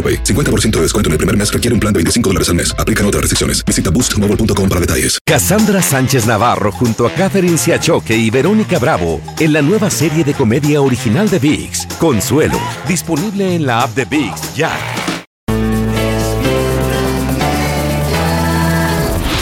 AroPay. 50% de descuento en el primer mes requiere un plan de 25 dólares al mes. Aplican otras restricciones. Visita boostmobile.com para detalles. Cassandra Sánchez Navarro junto a Catherine Siachoque y Verónica Bravo en la nueva serie de comedia original de VIX, Consuelo, disponible en la app de VIX ya.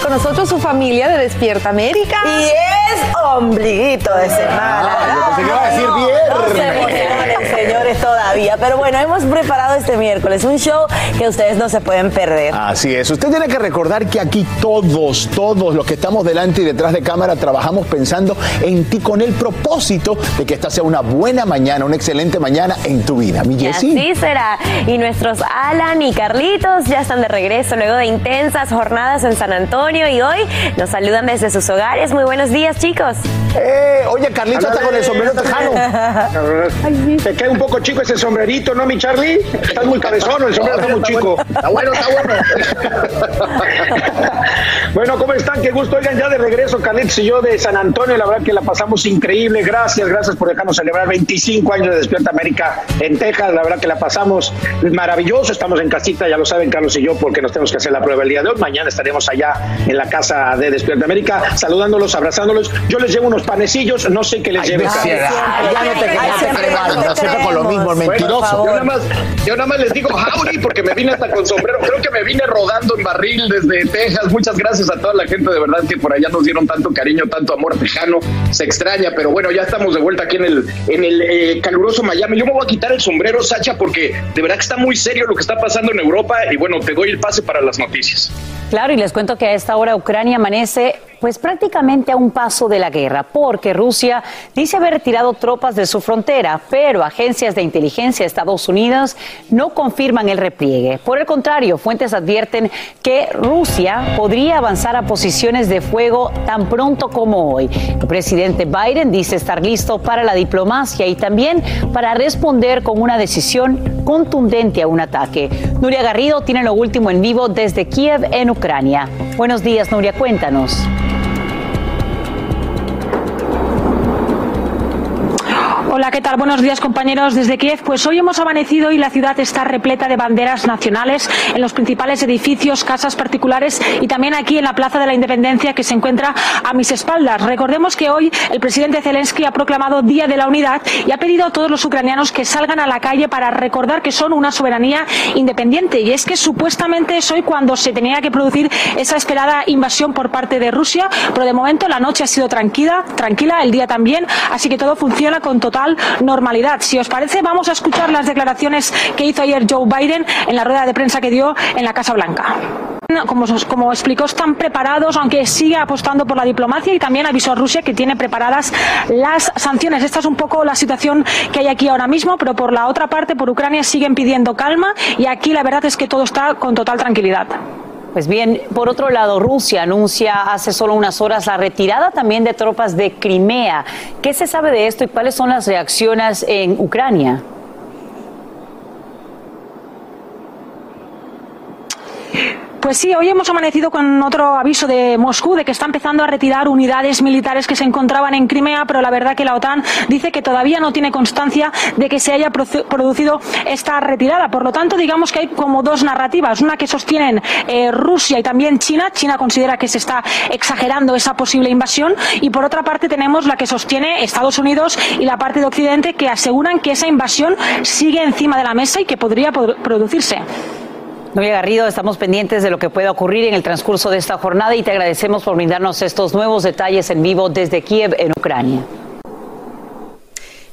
Con nosotros, su familia de Despierta América. Es ombliguito de semana. yo pensé que iba a decir No, viernes. No se señores, todavía. Pero bueno, hemos preparado este miércoles un show que ustedes no se pueden perder. Así es. Usted tiene que recordar que aquí todos, todos los que estamos delante y detrás de cámara trabajamos pensando en ti con el propósito de que esta sea una buena mañana, una excelente mañana en tu vida. Mi Y Jessie. así será. Y nuestros Alan y Carlitos ya están de regreso luego de intensas jornadas en San Antonio y hoy nos saludan desde sus hogares. Muy buenos días, chicos. Eh, oye, Carlitos está con el sombrero tejano. Te queda un poco chico ese sombrerito, ¿no, mi Charlie? Estás muy cabezón, el sombrero está muy chico. Está bueno, está bueno. Bueno, ¿cómo están? Qué gusto. Oigan, ya de regreso, Carlitos y yo de San Antonio. La verdad que la pasamos increíble. Gracias, gracias por dejarnos celebrar 25 años de Despierta América en Texas. La verdad que la pasamos maravilloso. Estamos en casita, ya lo saben, Carlos y yo, porque nos tenemos que hacer la prueba el día de hoy. Mañana estaremos allá en la casa de Despierta América, saludándolos, abrazándolos. Yo les llevo unos panecillos, no sé qué les lleve. Ya no te- no siempre con lo mismo, el mentiroso. Yo nada, más, yo nada más les digo howdy porque me vine hasta con sombrero. Creo que me vine rodando en barril desde Texas. Muchas gracias a toda la gente de verdad que por allá nos dieron tanto cariño, tanto amor tejano. Se extraña, pero bueno, ya estamos de vuelta aquí en el, en el eh, caluroso Miami. Yo me voy a quitar el sombrero, Sacha, porque de verdad que está muy serio lo que está pasando en Europa. Y bueno, te doy el pase para las noticias. Claro, y les cuento que a esta hora Ucrania amanece pues prácticamente a un paso de la guerra, porque Rusia dice haber retirado tropas de su frontera, pero agencias de inteligencia de Estados Unidos no confirman el repliegue. Por el contrario, fuentes advierten que Rusia podría avanzar a posiciones de fuego tan pronto como hoy. El presidente Biden dice estar listo para la diplomacia y también para responder con una decisión contundente a un ataque. Nuria Garrido tiene lo último en vivo desde Kiev, en Ucrania. Buenos días, Nuria, cuéntanos. Hola, ¿qué tal? Buenos días, compañeros desde Kiev. Pues hoy hemos amanecido y la ciudad está repleta de banderas nacionales en los principales edificios, casas particulares y también aquí en la Plaza de la Independencia que se encuentra a mis espaldas. Recordemos que hoy el presidente Zelensky ha proclamado Día de la Unidad y ha pedido a todos los ucranianos que salgan a la calle para recordar que son una soberanía independiente. Y es que supuestamente es hoy cuando se tenía que producir esa esperada invasión por parte de Rusia, pero de momento la noche ha sido tranquila, tranquila, el día también, así que todo funciona con total normalidad. Si os parece, vamos a escuchar las declaraciones que hizo ayer Joe Biden en la rueda de prensa que dio en la Casa Blanca. Como, como explicó, están preparados, aunque sigue apostando por la diplomacia y también avisó a Rusia que tiene preparadas las sanciones. Esta es un poco la situación que hay aquí ahora mismo, pero por la otra parte, por Ucrania, siguen pidiendo calma y aquí la verdad es que todo está con total tranquilidad. Pues bien, por otro lado, Rusia anuncia hace solo unas horas la retirada también de tropas de Crimea. ¿Qué se sabe de esto y cuáles son las reacciones en Ucrania? Pues sí, hoy hemos amanecido con otro aviso de Moscú de que está empezando a retirar unidades militares que se encontraban en Crimea, pero la verdad que la OTAN dice que todavía no tiene constancia de que se haya producido esta retirada. Por lo tanto, digamos que hay como dos narrativas, una que sostienen eh, Rusia y también China. China considera que se está exagerando esa posible invasión y por otra parte tenemos la que sostiene Estados Unidos y la parte de Occidente que aseguran que esa invasión sigue encima de la mesa y que podría producirse. Novia Garrido, estamos pendientes de lo que pueda ocurrir en el transcurso de esta jornada y te agradecemos por brindarnos estos nuevos detalles en vivo desde Kiev, en Ucrania.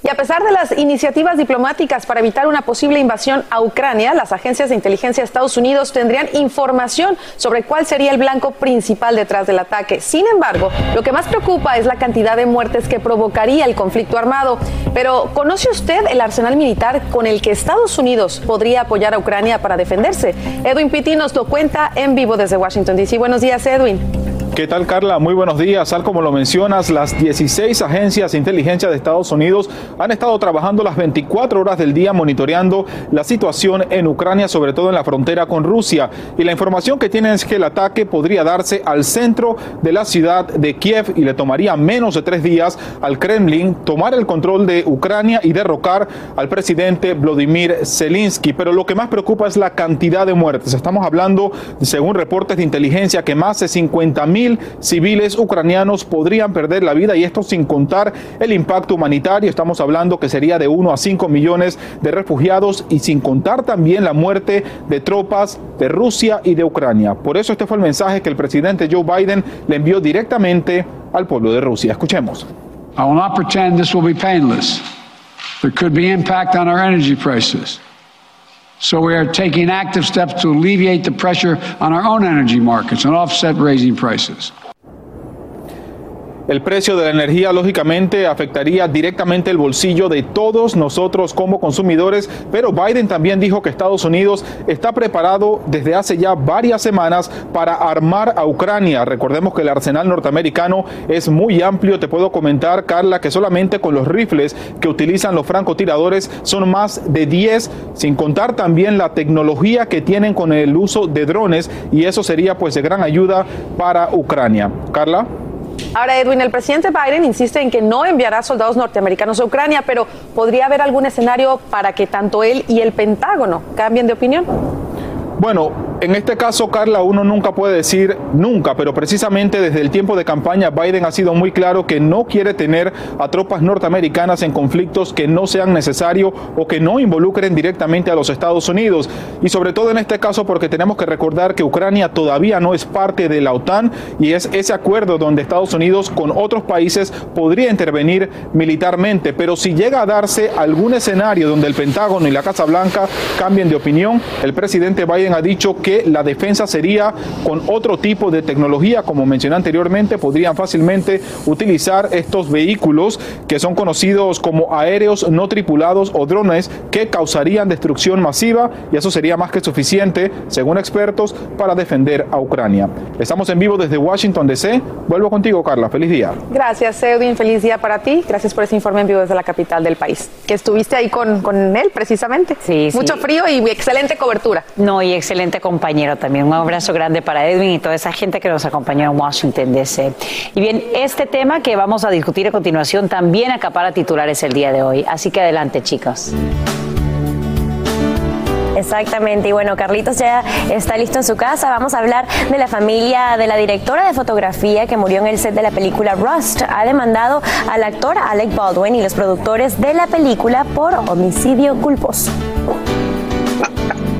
Y a pesar de las iniciativas diplomáticas para evitar una posible invasión a Ucrania, las agencias de inteligencia de Estados Unidos tendrían información sobre cuál sería el blanco principal detrás del ataque. Sin embargo, lo que más preocupa es la cantidad de muertes que provocaría el conflicto armado. Pero, ¿conoce usted el arsenal militar con el que Estados Unidos podría apoyar a Ucrania para defenderse? Edwin Pitti nos lo cuenta en vivo desde Washington, D.C. Buenos días, Edwin. ¿Qué tal, Carla? Muy buenos días. Tal como lo mencionas, las 16 agencias de inteligencia de Estados Unidos han estado trabajando las 24 horas del día monitoreando la situación en Ucrania, sobre todo en la frontera con Rusia. Y la información que tienen es que el ataque podría darse al centro de la ciudad de Kiev y le tomaría menos de tres días al Kremlin tomar el control de Ucrania y derrocar al presidente Vladimir Zelensky. Pero lo que más preocupa es la cantidad de muertes. Estamos hablando, según reportes de inteligencia, que más de 50 mil civiles ucranianos podrían perder la vida y esto sin contar el impacto humanitario. Estamos hablando que sería de 1 a 5 millones de refugiados y sin contar también la muerte de tropas de Rusia y de Ucrania. Por eso este fue el mensaje que el presidente Joe Biden le envió directamente al pueblo de Rusia. Escuchemos. I will pretend this will be painless. There could be impact on our energy prices. So we are taking active steps to alleviate the pressure on our own energy markets and offset raising prices. El precio de la energía lógicamente afectaría directamente el bolsillo de todos nosotros como consumidores, pero Biden también dijo que Estados Unidos está preparado desde hace ya varias semanas para armar a Ucrania. Recordemos que el arsenal norteamericano es muy amplio. Te puedo comentar, Carla, que solamente con los rifles que utilizan los francotiradores son más de 10, sin contar también la tecnología que tienen con el uso de drones y eso sería pues de gran ayuda para Ucrania. Carla. Ahora, Edwin, el presidente Biden insiste en que no enviará soldados norteamericanos a Ucrania, pero ¿podría haber algún escenario para que tanto él y el Pentágono cambien de opinión? Bueno, en este caso, Carla, uno nunca puede decir nunca, pero precisamente desde el tiempo de campaña Biden ha sido muy claro que no quiere tener a tropas norteamericanas en conflictos que no sean necesarios o que no involucren directamente a los Estados Unidos. Y sobre todo en este caso porque tenemos que recordar que Ucrania todavía no es parte de la OTAN y es ese acuerdo donde Estados Unidos con otros países podría intervenir militarmente. Pero si llega a darse algún escenario donde el Pentágono y la Casa Blanca cambien de opinión, el presidente Biden ha dicho que la defensa sería con otro tipo de tecnología, como mencioné anteriormente, podrían fácilmente utilizar estos vehículos que son conocidos como aéreos no tripulados o drones que causarían destrucción masiva y eso sería más que suficiente, según expertos, para defender a Ucrania. Estamos en vivo desde Washington DC. Vuelvo contigo, Carla. Feliz día. Gracias, Edwin. Feliz día para ti. Gracias por ese informe en vivo desde la capital del país. Que estuviste ahí con, con él, precisamente. Sí, Mucho frío y excelente cobertura. No, y excelente compañero también. Un abrazo grande para Edwin y toda esa gente que nos acompañó en Washington, D.C. Y bien, este tema que vamos a discutir a continuación también acapara titulares el día de hoy. Así que adelante, chicos. Exactamente, y bueno, Carlitos ya está listo en su casa. Vamos a hablar de la familia de la directora de fotografía que murió en el set de la película Rust. Ha demandado al actor Alec Baldwin y los productores de la película por homicidio culposo.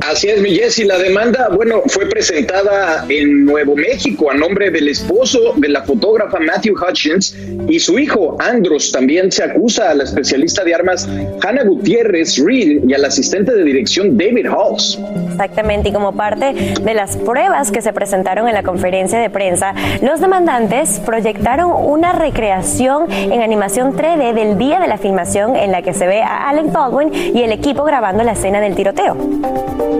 Así es, mi Jessy. La demanda, bueno, fue presentada en Nuevo México a nombre del esposo de la fotógrafa Matthew Hutchins y su hijo Andros. También se acusa a la especialista de armas Hannah Gutiérrez Reed y al asistente de dirección David Halls. Exactamente, y como parte de las pruebas que se presentaron en la conferencia de prensa, los demandantes proyectaron una recreación en animación 3D del día de la filmación en la que se ve a Alec Baldwin y el equipo grabando la escena del tiroteo.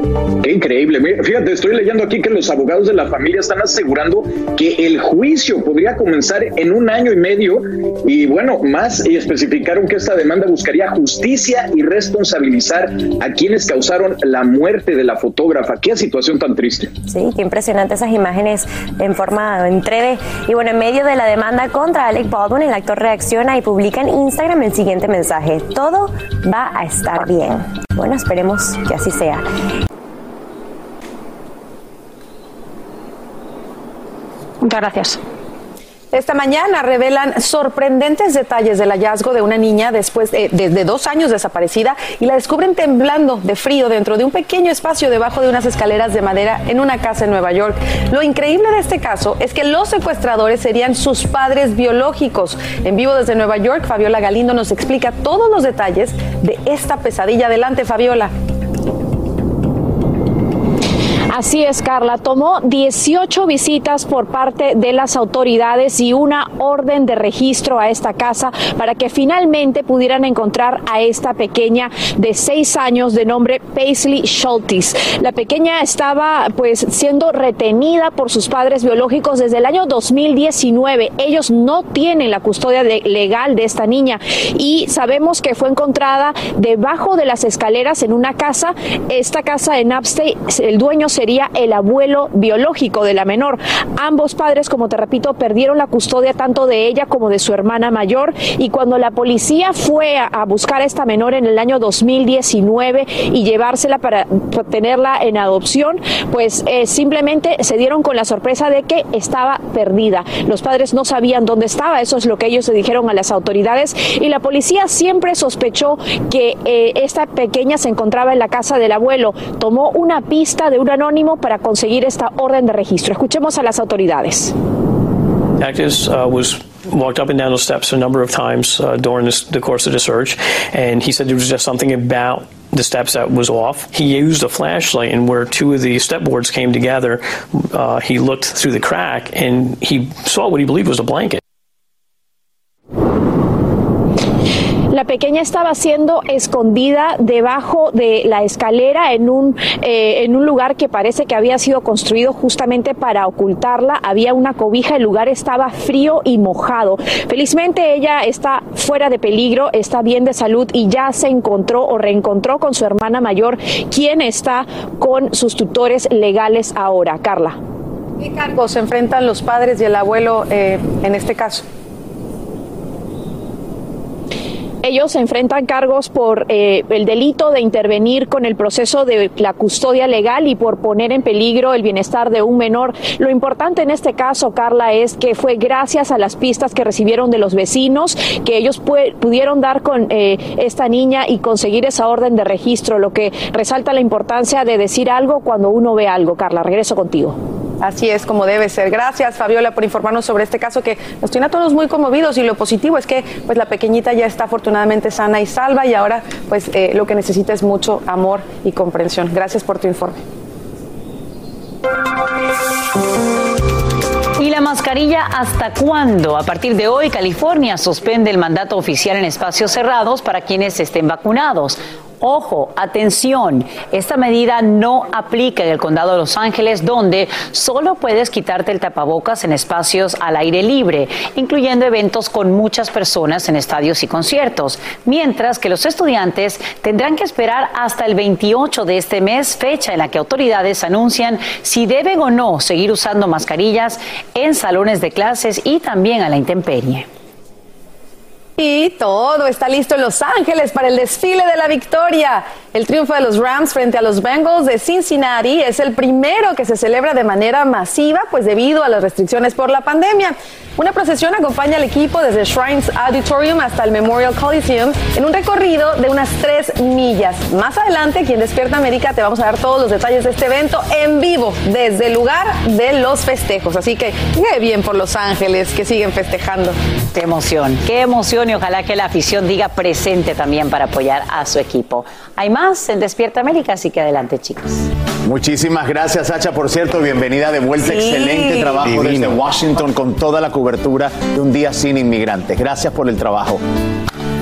Qué increíble. Fíjate, estoy leyendo aquí que los abogados de la familia están asegurando que el juicio podría comenzar en un año y medio y bueno, más y especificaron que esta demanda buscaría justicia y responsabilizar a quienes causaron la muerte de la fotógrafa. Qué situación tan triste. Sí, qué impresionante esas imágenes en forma en 3D. Y bueno, en medio de la demanda contra Alec Baldwin, el actor reacciona y publica en Instagram el siguiente mensaje. Todo va a estar bien. Bueno, esperemos que así sea. Muchas gracias. Esta mañana revelan sorprendentes detalles del hallazgo de una niña después de, dos años desaparecida y la descubren temblando de frío dentro de un pequeño espacio debajo de unas escaleras de madera en una casa en Nueva York. Lo increíble de este caso es que los secuestradores serían sus padres biológicos. En vivo desde Nueva York, Fabiola Galindo nos explica todos los detalles de esta pesadilla. Adelante, Fabiola. Así es, Carla. Tomó 18 visitas por parte de las autoridades y una orden de registro a esta casa para que finalmente pudieran encontrar a esta pequeña de seis años de nombre Paisley Schultes. La pequeña estaba pues siendo retenida por sus padres biológicos desde el año 2019. Ellos no tienen la custodia legal de esta niña y sabemos que fue encontrada debajo de las escaleras en una casa. Esta casa en Upstate, el dueño sería el abuelo biológico de la menor. Ambos padres, como te repito, perdieron la custodia tanto de ella como de su hermana mayor y cuando la policía fue a, buscar a esta menor en el año 2019 y llevársela para, tenerla en adopción, pues eh, simplemente se dieron con la sorpresa de que estaba perdida. Los padres no sabían dónde estaba, eso es lo que ellos le dijeron a las autoridades y la policía siempre sospechó que eh, esta pequeña se encontraba en la casa del abuelo. Tomó una pista de un anónimo para conseguir esta orden de registro. Escuchemos a las autoridades. Uh, was walked up and down those steps a number of times uh, during this, the course of the search, and he said there was just something about the steps that was off. He used a flashlight, and where two of the step boards came together, uh, he looked through the crack and he saw what he believed was a blanket. La pequeña estaba siendo escondida debajo de la escalera en un, eh, en un lugar que parece que había sido construido justamente para ocultarla. Había una cobija, el lugar estaba frío y mojado. Felizmente ella está fuera de peligro, está bien de salud y ya se encontró o reencontró con su hermana mayor, quien está con sus tutores legales ahora. Carla. ¿Qué cargos se enfrentan los padres y el abuelo eh, en este caso? Ellos enfrentan cargos por eh, el delito de intervenir con el proceso de la custodia legal y por poner en peligro el bienestar de un menor. Lo importante en este caso, Carla, es que fue gracias a las pistas que recibieron de los vecinos que ellos pu- pudieron dar con eh, esta niña y conseguir esa orden de registro, lo que resalta la importancia de decir algo cuando uno ve algo. Carla, regreso contigo. Así es como debe ser. Gracias, Fabiola, por informarnos sobre este caso que nos tiene a todos muy conmovidos y lo positivo es que pues la pequeñita ya está afortunadamente sana y salva y ahora pues eh, lo que necesita es mucho amor y comprensión. Gracias por tu informe. ¿Y la mascarilla hasta cuándo? A partir de hoy, California suspende el mandato oficial en espacios cerrados para quienes estén vacunados. Ojo, atención, esta medida no aplica en el condado de Los Ángeles, donde solo puedes quitarte el tapabocas en espacios al aire libre, incluyendo eventos con muchas personas en estadios y conciertos, mientras que los estudiantes tendrán que esperar hasta el 28 de este mes, fecha en la que autoridades anuncian si deben o no seguir usando mascarillas en salones de clases y también a la intemperie. Y todo está listo en Los Ángeles para el desfile de la victoria. El triunfo de los Rams frente a los Bengals de Cincinnati es el primero que se celebra de manera masiva, pues debido a las restricciones por la pandemia. Una procesión acompaña al equipo desde Shrines Auditorium hasta el Memorial Coliseum en un recorrido de unas tres millas. Más adelante, aquí en Despierta América, te vamos a dar todos los detalles de este evento en vivo desde el lugar de los festejos. Así que qué bien por Los Ángeles que siguen festejando. Qué emoción, qué emoción y ojalá que la afición diga presente también para apoyar a su equipo. Hay más en Despierta América, así que adelante chicos. Muchísimas gracias, Sacha. Por cierto, bienvenida de vuelta. Sí. Excelente trabajo Divino. desde Washington con toda la cobertura de un día sin inmigrantes. Gracias por el trabajo.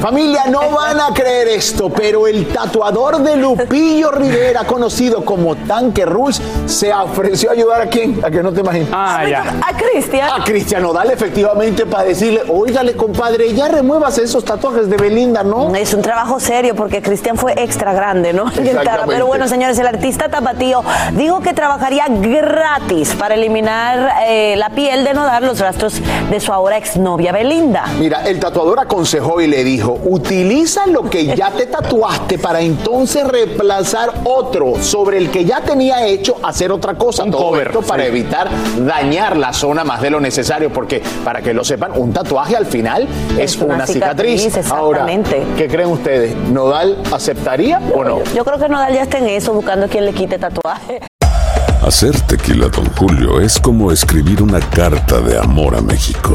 Familia, no van a creer esto, pero el tatuador de Lupillo Rivera, conocido como Tanque Rules, se ofreció a ayudar a quién? A que no te imaginas. Ah, ya. A Cristian. A Cristian Nodal, efectivamente, para decirle, óigale, compadre, ya remuevas esos tatuajes de Belinda, ¿no? Es un trabajo serio porque Cristian fue extra grande, ¿no? Pero bueno, señores, el artista tapatío dijo que trabajaría gratis para eliminar eh, la piel de Nodal, los rastros de su ahora exnovia Belinda. Mira, el tatuador aconsejó y le dijo, utiliza lo que ya te tatuaste para entonces reemplazar otro sobre el que ya tenía hecho hacer otra cosa. Un Todo cover, esto para sí. evitar dañar la zona más de lo necesario, porque para que lo sepan, un tatuaje al final es, Es una una, cicatriz. cicatriz, Ahora. ¿qué creen ustedes? ¿Nodal aceptaría o no? Yo creo que Nodal ya está en eso, buscando quien le quite tatuaje. Hacer tequila, Don Julio, es como escribir una carta de amor a México.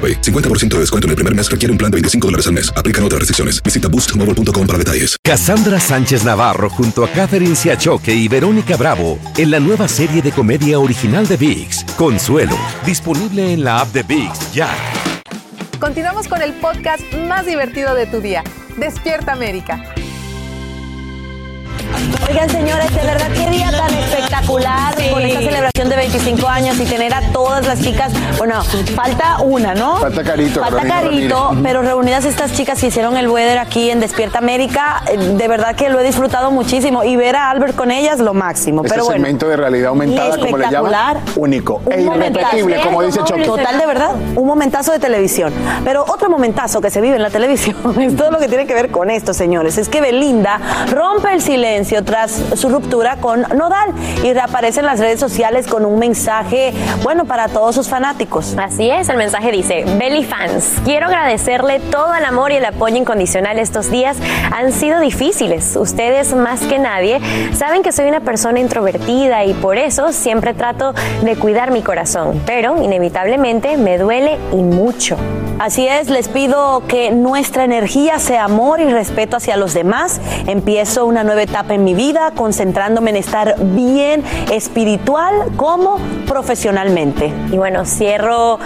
AroPay. 50% de descuento en el primer mes requiere un plan de 25 dólares al mes. Aplican otras restricciones. Visita boostmobile.com para detalles. Cassandra Sánchez Navarro junto a Catherine Siachoque y Verónica Bravo en la nueva serie de comedia original de VIX, Consuelo, disponible en la app de VIX ya. Continuamos con el podcast más divertido de tu día. Despierta América. Oigan, señores, de verdad, qué día tan espectacular con esta celebración de 25 años y tener a todas las chicas. Bueno, falta una, ¿no? Falta Carito, Falta Carito, Ramírez. pero reunidas estas chicas que hicieron el weather aquí en Despierta América, eh, de verdad que lo he disfrutado muchísimo y ver a Albert con ellas, lo máximo. Este pero bueno. segmento de realidad aumentada, como le llaman, único e Un irrepetible, momentazo. como dice Choque. Total, de verdad, un momentazo de televisión. Pero otro momentazo que se vive en la televisión es todo lo que tiene que ver con esto, señores. Es que Belinda rompe el silencio tras su ruptura con Nodal y reaparece en las redes sociales con un mensaje, bueno, para todos sus fanáticos. Así es, el mensaje dice, Belly fans, quiero agradecerle todo el amor y el apoyo incondicional estos días. Han sido difíciles. Ustedes más que nadie saben que soy una persona introvertida y por eso siempre trato de cuidar mi corazón, pero inevitablemente me duele y mucho. Así es, les pido que nuestra energía sea amor y respeto hacia los demás. Empiezo una nueva etapa en mi vida concentrándome en estar bien espiritual como profesionalmente. Y bueno, cierro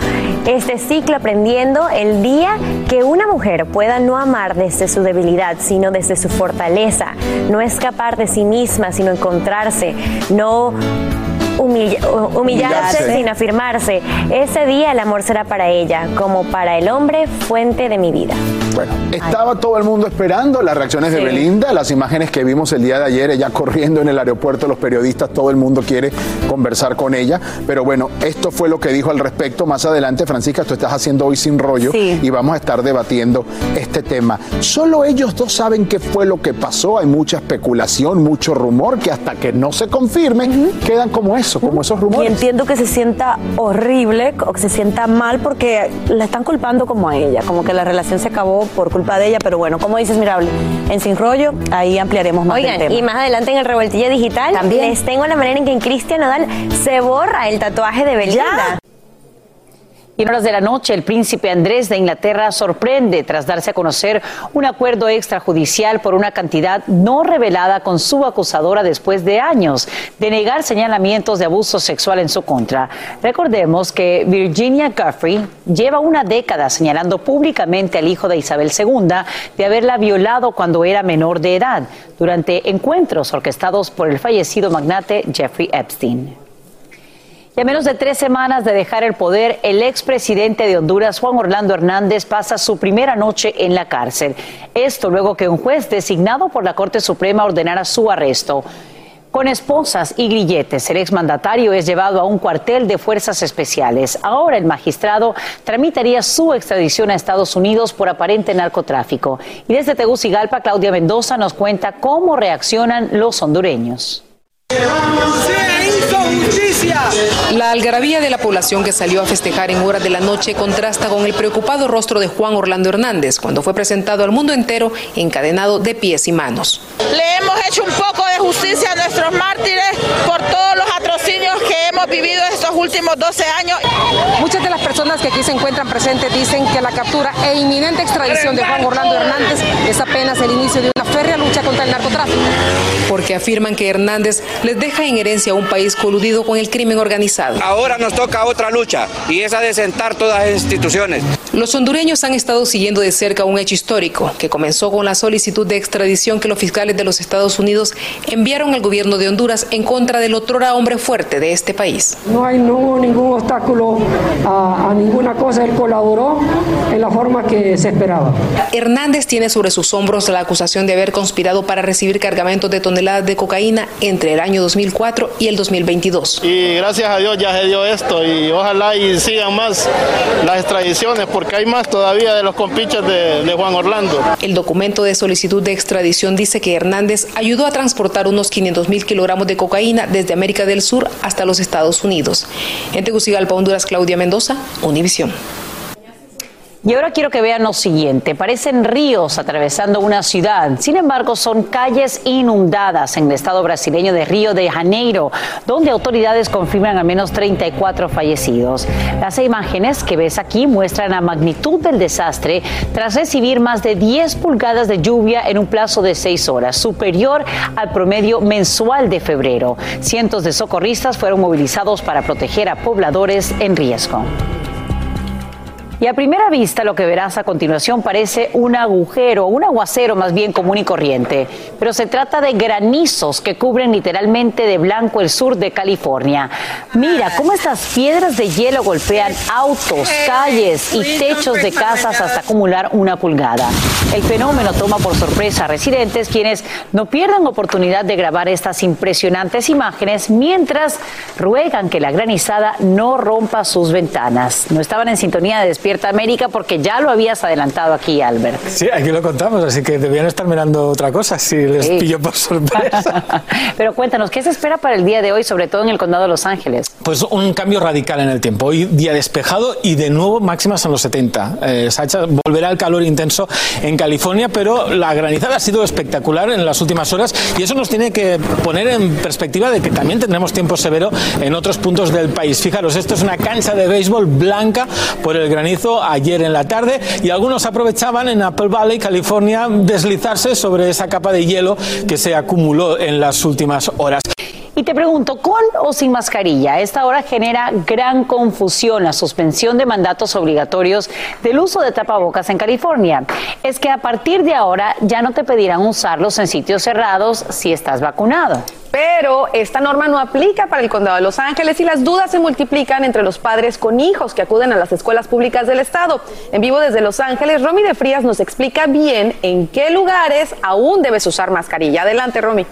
este ciclo aprendiendo el día que una mujer pueda no amar desde su debilidad, sino desde su fortaleza, no escapar de sí misma, sino encontrarse, no humilla- humillarse, Humillarse. sin afirmarse. Ese día el amor será para ella, como para el hombre, fuente de mi vida. Bueno, estaba todo el mundo esperando las reacciones de Sí. Belinda, las imágenes que vimos el día de ayer, ella corriendo en el aeropuerto, los periodistas, todo el mundo quiere conversar con ella. Pero bueno, esto fue lo que dijo al respecto. Más adelante, Francisca, tú estás haciendo hoy sin rollo Sí. y vamos a estar debatiendo este tema. Solo ellos dos saben qué fue lo que pasó. Hay mucha especulación, mucho rumor que hasta que no se confirme, quedan como eso, como esos Y rumores. entiendo que se sienta horrible o que se sienta mal porque la están culpando como a ella, como que la relación se acabó por culpa de ella, pero bueno, como dices, Mirable, en Sin Rollo, ahí ampliaremos más Oigan, tema. y más adelante en el revoltillo digital También. les tengo la manera en que en Cristian Nodal se borra el tatuaje de Belinda. Y en horas de la noche, el príncipe Andrés de Inglaterra sorprende tras darse a conocer un acuerdo extrajudicial por una cantidad no revelada con su acusadora después de años de negar señalamientos de abuso sexual en su contra. Recordemos que Virginia Guffrey lleva una década señalando públicamente al hijo de Isabel II de haberla violado cuando era menor de edad durante encuentros orquestados por el fallecido magnate Jeffrey Epstein. Y a menos de tres semanas de dejar el poder, el expresidente de Honduras, Juan Orlando Hernández, pasa su primera noche en la cárcel. Esto luego que un juez designado por la Corte Suprema ordenara su arresto. Con esposas y grilletes, el exmandatario es llevado a un cuartel de fuerzas especiales. Ahora el magistrado tramitaría su extradición a Estados Unidos por aparente narcotráfico. Y desde Tegucigalpa, Claudia Mendoza nos cuenta cómo reaccionan los hondureños. La algarabía de la población que salió a festejar en horas de la noche contrasta con el preocupado rostro de Juan Orlando Hernández cuando fue presentado al mundo entero encadenado de pies y manos. Le hemos hecho un poco de justicia a nuestros mártires por todos los atrocinios que hemos vivido estos últimos 12 años. Muchas de las personas que aquí se encuentran presentes dicen que la captura e inminente extradición de Juan Orlando Hernández es apenas el inicio de una férrea lucha contra el narcotráfico. Porque afirman que Hernández les deja en herencia un país coludido con el crimen organizado. Ahora nos toca otra lucha y esa de sentar todas las instituciones. Los hondureños han estado siguiendo de cerca un hecho histórico que comenzó con la solicitud de extradición que los fiscales de los Estados Unidos enviaron al gobierno de Honduras en contra del otrora hombre fuerte de este país. No hay no hubo ningún obstáculo a, a ninguna cosa, él colaboró en la forma que se esperaba. Hernández tiene sobre sus hombros la acusación de haber conspirado para recibir cargamentos de toneladas de cocaína entre el año 2004 y el 2022. Y gracias a Dios ya se dio esto y ojalá y sigan más las extradiciones porque hay más todavía de los compinches de, de Juan Orlando. El documento de solicitud de extradición dice que Hernández ayudó a transportar unos 500 mil kilogramos de cocaína desde América del Sur hasta los Estados Unidos. En Tegucigalpa, Honduras, Claudia Mendoza, Univisión. Y ahora quiero que vean lo siguiente. Parecen ríos atravesando una ciudad. Sin embargo, son calles inundadas en el estado brasileño de Río de Janeiro, donde autoridades confirman al menos 34 fallecidos. Las imágenes que ves aquí muestran la magnitud del desastre tras recibir más de 10 pulgadas de lluvia en un plazo de 6 horas, superior al promedio mensual de febrero. Cientos de socorristas fueron movilizados para proteger a pobladores en riesgo. Y a primera vista lo que verás a continuación parece un agujero, un aguacero más bien común y corriente, pero se trata de granizos que cubren literalmente de blanco el sur de California. Mira cómo estas piedras de hielo golpean autos, calles y techos de casas hasta acumular una pulgada. El fenómeno toma por sorpresa a residentes quienes no pierdan oportunidad de grabar estas impresionantes imágenes mientras ruegan que la granizada no rompa sus ventanas. No estaban en sintonía de Despierta América porque ya lo habías adelantado aquí, Albert. Sí, aquí lo contamos, así que debían estar mirando otra cosa si les Sí. pillo por sorpresa. Pero cuéntanos, ¿qué se espera para el día de hoy, sobre todo en el condado de Los Ángeles? Pues un cambio radical en el tiempo. Hoy día despejado y de nuevo máximas en los 70. Eh, Sacha, volverá el calor intenso en California, pero la granizada ha sido espectacular en las últimas horas y eso nos tiene que poner en perspectiva de que también tendremos tiempo severo en otros puntos del país. Fijaros, esto es una cancha de béisbol blanca por el granizo ayer en la tarde y algunos aprovechaban en Apple Valley, California, deslizarse sobre esa capa de hielo que se acumuló en las últimas horas. Y te pregunto, ¿con o sin mascarilla? Esta hora genera gran confusión la suspensión de mandatos obligatorios del uso de tapabocas en California. Es que a partir de ahora ya no te pedirán usarlos en sitios cerrados si estás vacunado. Pero esta norma no aplica para el condado de Los Ángeles y las dudas se multiplican entre los padres con hijos que acuden a las escuelas públicas del estado. En vivo desde Los Ángeles, Romy de Frías nos explica bien en qué lugares aún debes usar mascarilla. Adelante, Romy.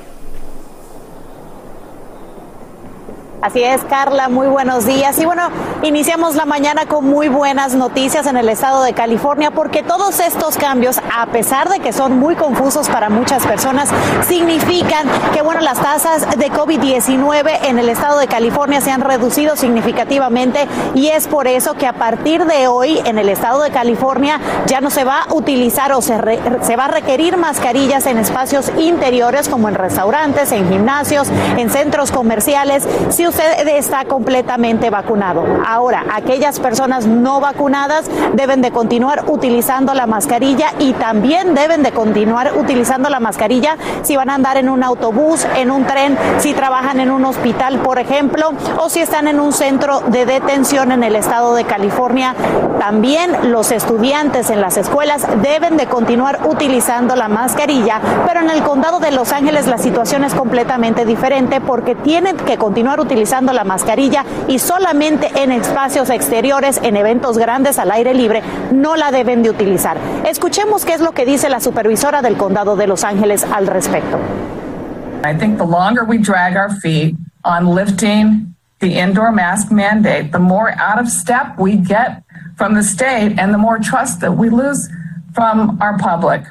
Así es, Carla, muy buenos días. Y bueno, iniciamos la mañana con muy buenas noticias en el estado de California porque todos estos cambios, a pesar de que son muy confusos para muchas personas, significan que bueno, las tasas de COVID-19 en el estado de California se han reducido significativamente y es por eso que a partir de hoy en el estado de California ya no se va a utilizar o se, re- se va a requerir mascarillas en espacios interiores como en restaurantes, en gimnasios, en centros comerciales, si usted está completamente vacunado. Ahora, aquellas personas no vacunadas deben de continuar utilizando la mascarilla y también deben de continuar utilizando la mascarilla si van a andar en un autobús, en un tren, si trabajan en un hospital, por ejemplo, o si están en un centro de detención en el estado de California. También los estudiantes en las escuelas deben de continuar utilizando la mascarilla, pero en el condado de Los Ángeles la situación es completamente diferente porque tienen que continuar utilizando utilizando la mascarilla y solamente en espacios exteriores, en eventos grandes al aire libre, no la deben de utilizar. Escuchemos qué es lo que dice la supervisora del condado de Los Ángeles al respecto. I think the longer we drag our feet on lifting the indoor mask mandate, the more out of step we get from the state and the more trust that we lose from our public.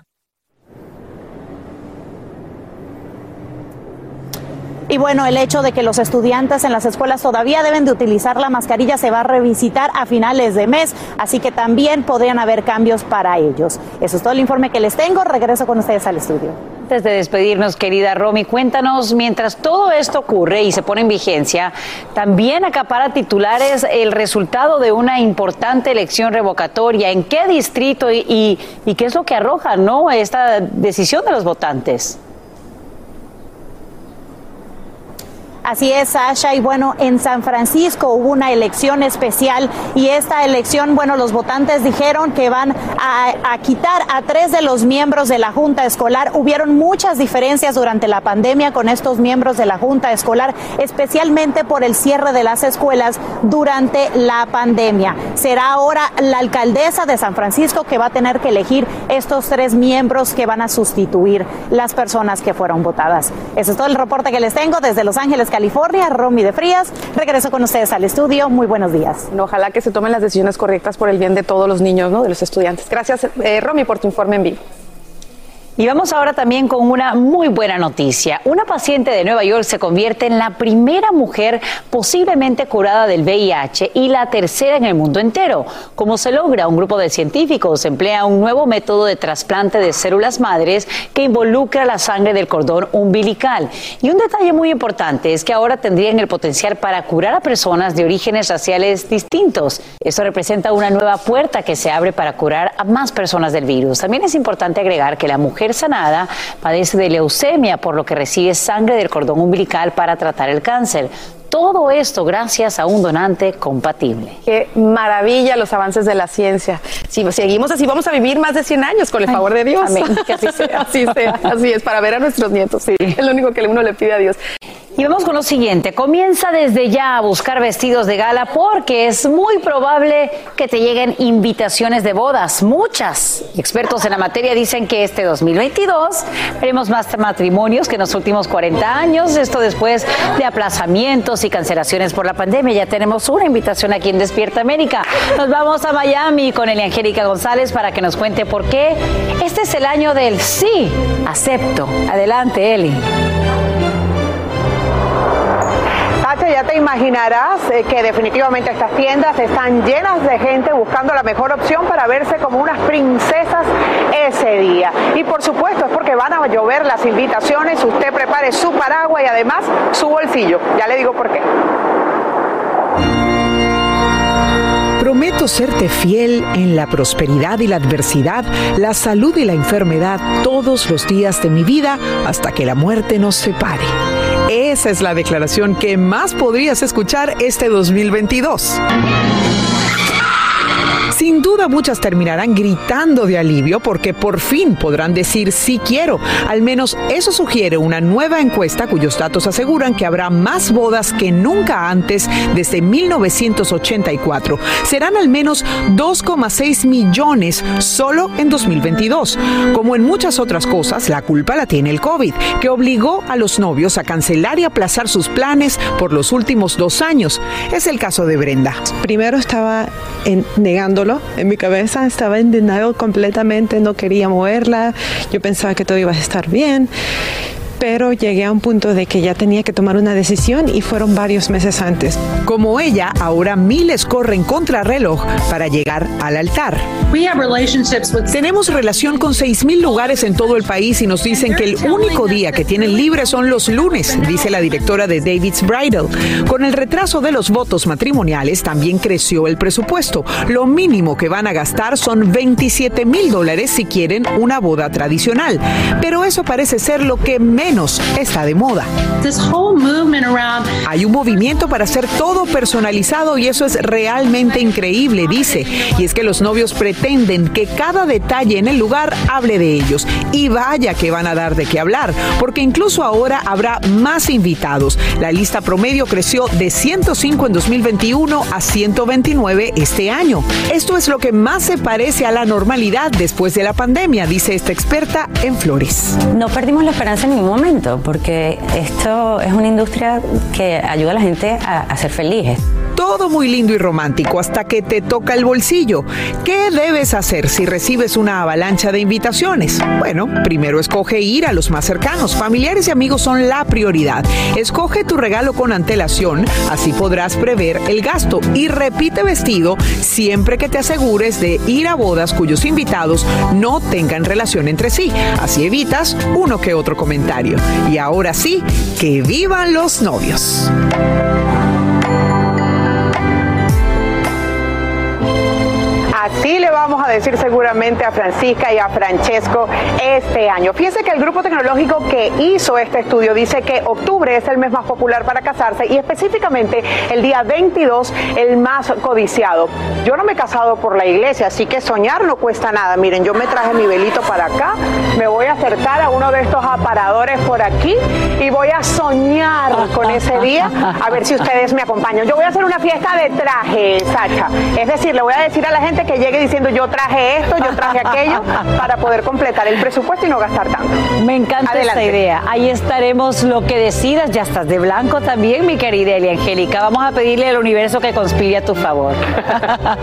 Y bueno, el hecho de que los estudiantes en las escuelas todavía deben de utilizar la mascarilla se va a revisitar a finales de mes, así que también podrían haber cambios para ellos. Eso es todo el informe que les tengo. Regreso con ustedes al estudio. Antes de despedirnos, querida Romy, cuéntanos, mientras todo esto ocurre y se pone en vigencia, también acapara titulares el resultado de una importante elección revocatoria. ¿En qué distrito y, y, y qué es lo que arroja no esta decisión de los votantes? Así es, Sasha. Y bueno, en San Francisco hubo una elección especial y esta elección, bueno, los votantes dijeron que van a, quitar a tres de los miembros de la Junta Escolar. Hubieron muchas diferencias durante la pandemia con estos miembros de la Junta Escolar, especialmente por el cierre de las escuelas durante la pandemia. Será ahora la alcaldesa de San Francisco que va a tener que elegir estos tres miembros que van a sustituir las personas que fueron votadas. Ese es todo el reporte que les tengo desde Los Ángeles. California, Romy de Frías. Regreso con ustedes al estudio. Muy buenos días. Ojalá que se tomen las decisiones correctas por el bien de todos los niños, ¿no? de los estudiantes. Gracias, eh, Romy, por tu informe en vivo. Y vamos ahora también con una muy buena noticia. Una paciente de Nueva York se convierte en la primera mujer posiblemente curada del VIH y la tercera en el mundo entero. ¿Cómo se logra? Un grupo de científicos emplea un nuevo método de trasplante de células madres que involucra la sangre del cordón umbilical. Y un detalle muy importante es que ahora tendrían el potencial para curar a personas de orígenes raciales distintos. Eso representa una nueva puerta que se abre para curar a más personas del virus. También es importante agregar que la mujer sanada padece de leucemia, por lo que recibe sangre del cordón umbilical para tratar el cáncer. Todo esto gracias a un donante compatible. Qué maravilla los avances de la ciencia. Si seguimos así, vamos a vivir más de 100 años con el favor de Dios. Amén. Que así sea. así sea. Así es, para ver a nuestros nietos. Sí. Es lo único que uno le pide a Dios. Y vamos con lo siguiente, comienza desde ya a buscar vestidos de gala porque es muy probable que te lleguen invitaciones de bodas, muchas. Expertos en la materia dicen que este 2022 veremos más matrimonios que en los últimos 40 años, esto después de aplazamientos y cancelaciones por la pandemia. Ya tenemos una invitación aquí en Despierta América. Nos vamos a Miami con Elia Angélica González para que nos cuente por qué este es el año del sí, acepto. Adelante, Eli. ya te imaginarás eh, que definitivamente estas tiendas están llenas de gente buscando la mejor opción para verse como unas princesas ese día. Y por supuesto es porque van a llover las invitaciones, usted prepare su paraguas y además su bolsillo. Ya le digo por qué. Prometo serte fiel en la prosperidad y la adversidad, la salud y la enfermedad todos los días de mi vida hasta que la muerte nos separe. Esa es la declaración que más podrías escuchar este 2022. Sin duda muchas terminarán gritando de alivio porque por fin podrán decir sí quiero. Al menos eso sugiere una nueva encuesta cuyos datos aseguran que habrá más bodas que nunca antes desde 1984. Serán al menos 2,6 millones solo en 2022. Como en muchas otras cosas, la culpa la tiene el COVID, que obligó a los novios a cancelar y aplazar sus planes por los últimos dos años. Es el caso de Brenda. Primero estaba negándolo en mi cabeza, estaba en denial completamente, no quería moverla, yo pensaba que todo iba a estar bien pero llegué a un punto de que ya tenía que tomar una decisión y fueron varios meses antes. Como ella, ahora miles corren contra reloj para llegar al altar. Tenemos relación con 6.000 lugares en todo el país y nos dicen que el único día que tienen libre son los lunes, dice la directora de David's Bridal. Con el retraso de los votos matrimoniales también creció el presupuesto. Lo mínimo que van a gastar son 27 mil dólares si quieren una boda tradicional. Pero eso parece ser lo que menos está de moda. Hay un movimiento para hacer todo personalizado y eso es realmente increíble, dice. Y es que los novios pretenden que cada detalle en el lugar hable de ellos. Y vaya que van a dar de qué hablar, porque incluso ahora habrá más invitados. La lista promedio creció de 105 en 2021 a 129 este año. Esto es lo que más se parece a la normalidad después de la pandemia, dice esta experta en flores. No perdimos la esperanza en ningún momento, porque esto es una industria que ayuda a la gente a, a ser felices. Todo muy lindo y romántico hasta que te toca el bolsillo. ¿Qué debes hacer si recibes una avalancha de invitaciones? Bueno, primero escoge ir a los más cercanos. Familiares y amigos son la prioridad. Escoge tu regalo con antelación, así podrás prever el gasto y repite vestido siempre que te asegures de ir a bodas cuyos invitados no tengan relación entre sí. Así evitas uno que otro comentario. Y ahora sí, que vivan los novios. Así le vamos a decir seguramente a Francisca y a Francesco este año. Fíjense que el grupo tecnológico que hizo este estudio dice que octubre es el mes más popular para casarse y específicamente el día 22 el más codiciado. Yo no me he casado por la iglesia, así que soñar no cuesta nada. Miren, yo me traje mi velito para acá, me voy a acercar a uno de estos aparadores por aquí y voy a soñar con ese día, a ver si ustedes me acompañan. Yo voy a hacer una fiesta de traje, Sacha. Es decir, le voy a decir a la gente que llegue diciendo yo traje esto, yo traje aquello, para poder completar el presupuesto y no gastar tanto. Me encanta esta idea. Ahí estaremos lo que decidas. Ya estás de blanco también, mi querida Elia Angélica. Vamos a pedirle al universo que conspire a tu favor.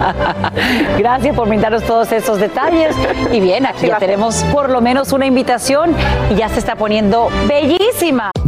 Gracias por brindarnos todos esos detalles. Y bien, aquí ya tenemos por lo menos una invitación y ya se está poniendo bellísima.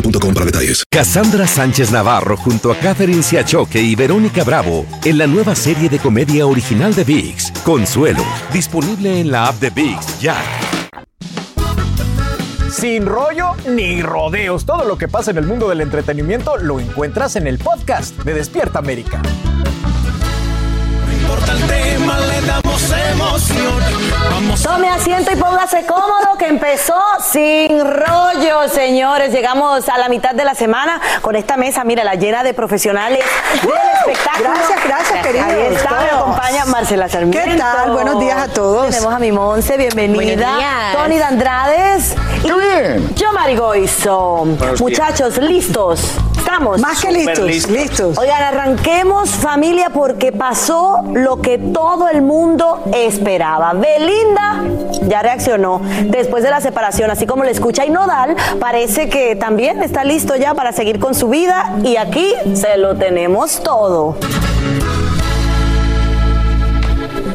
boostmobile.com para detalles. Cassandra Sánchez Navarro junto a Catherine Siachoque y Verónica Bravo en la nueva serie de comedia original de VIX, Consuelo, disponible en la app de VIX ya. Sin rollo ni rodeos, todo lo que pasa en el mundo del entretenimiento lo encuentras en el podcast de Despierta América. Emoción. Vamos Tome asiento y póngase cómodo que empezó sin rollo, señores. Llegamos a la mitad de la semana con esta mesa, mira, la llena de profesionales del espectáculo. Gracias, gracias, queridos. Ahí está, me acompaña Marcela Sarmiento. ¿Qué tal? Buenos días a todos. Tenemos a mi Monse, bienvenida. Tony Dandrades. Y yo, Marigoizo. Muchachos, ¿listos? ¿Estamos? Más que listos. listos. Oigan, arranquemos, familia, porque pasó lo que todo el mundo esperaba. Belinda ya reaccionó después de la separación, así como le escucha. Y Nodal parece que también está listo ya para seguir con su vida. Y aquí se lo tenemos todo.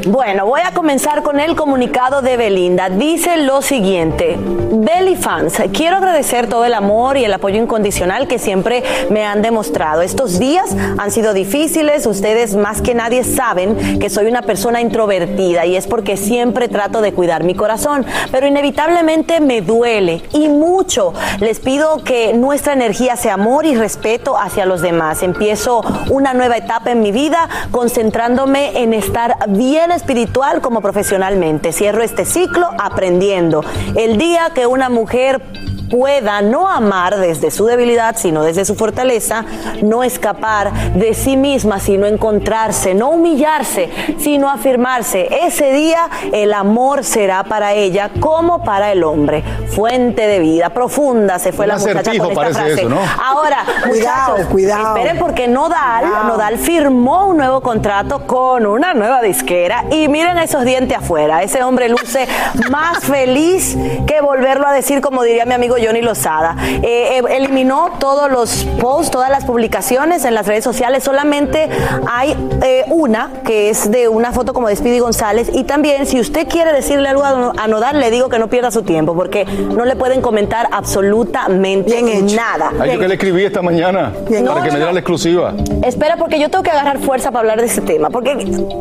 Bueno, voy a comenzar con el comunicado de Belinda. Dice lo siguiente. Belly fans, quiero agradecer todo el amor y el apoyo incondicional que siempre me han demostrado. Estos días han sido difíciles. Ustedes más que nadie saben que soy una persona introvertida y es porque siempre trato de cuidar mi corazón. Pero inevitablemente me duele y mucho. Les pido que nuestra energía sea amor y respeto hacia los demás. Empiezo una nueva etapa en mi vida concentrándome en estar bien espiritual como profesionalmente. Cierro este ciclo aprendiendo. El día que una mujer pueda no amar desde su debilidad, sino desde su fortaleza, no escapar de sí misma, sino encontrarse, no humillarse, sino afirmarse. Ese día el amor será para ella como para el hombre, fuente de vida profunda. Se fue Un la muchacha con esta frase. eso, ¿no? Ahora, Cuidado, cuidado. esperen porque Nodal, Nodal firmó un nuevo contrato con una nueva disquera y miren esos dientes afuera. Ese hombre luce más feliz que volverlo a decir, como diría mi amigo amigo Johnny Lozada. Eh, eh, eliminó todos los posts, todas las publicaciones en las redes sociales. Solamente hay eh, una que es de una foto como de Speedy González. Y también, si usted quiere decirle algo a a Nodal, le digo que no pierda su tiempo porque no le pueden comentar absolutamente nada. Ay, yo que le escribí esta mañana para que me diera la exclusiva. Espera, porque yo tengo que agarrar fuerza para hablar de ese tema, porque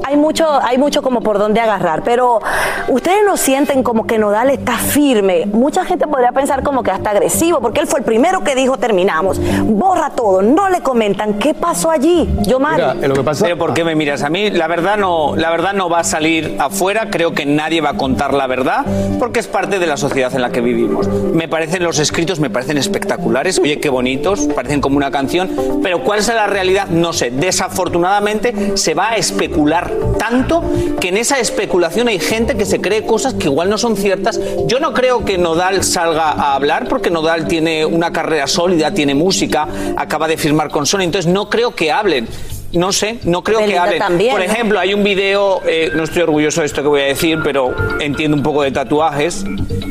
hay mucho, hay mucho como por dónde agarrar, pero ustedes no sienten como que Nodal está firme. Mucha gente podría pensar como que hasta agresivo, porque él fue el primero que dijo terminamos. Borra todo, no le comentan qué pasó allí. Yo mal. Pero ¿por qué me miras a mí? La verdad no, la verdad no va a salir afuera. Creo que nadie va a contar la verdad, porque es parte de la sociedad en la que vivimos. Me parecen los escritos, me parecen espectaculares. Oye, qué bonitos, parecen como una canción. Pero ¿cuál es la realidad? No sé. Desafortunadamente se va a especular tanto que en esa especulación hay gente que se cree cosas que igual no son ciertas. Yo no creo que Nodal salga a hablar porque Nodal tiene una carrera sólida, tiene música, acaba de firmar con Sony, entonces no creo que hablen. No sé, no creo que hablen. también, Por ¿no? ejemplo, hay un video, eh, no estoy orgulloso de esto que voy a decir, pero entiendo un poco de tatuajes.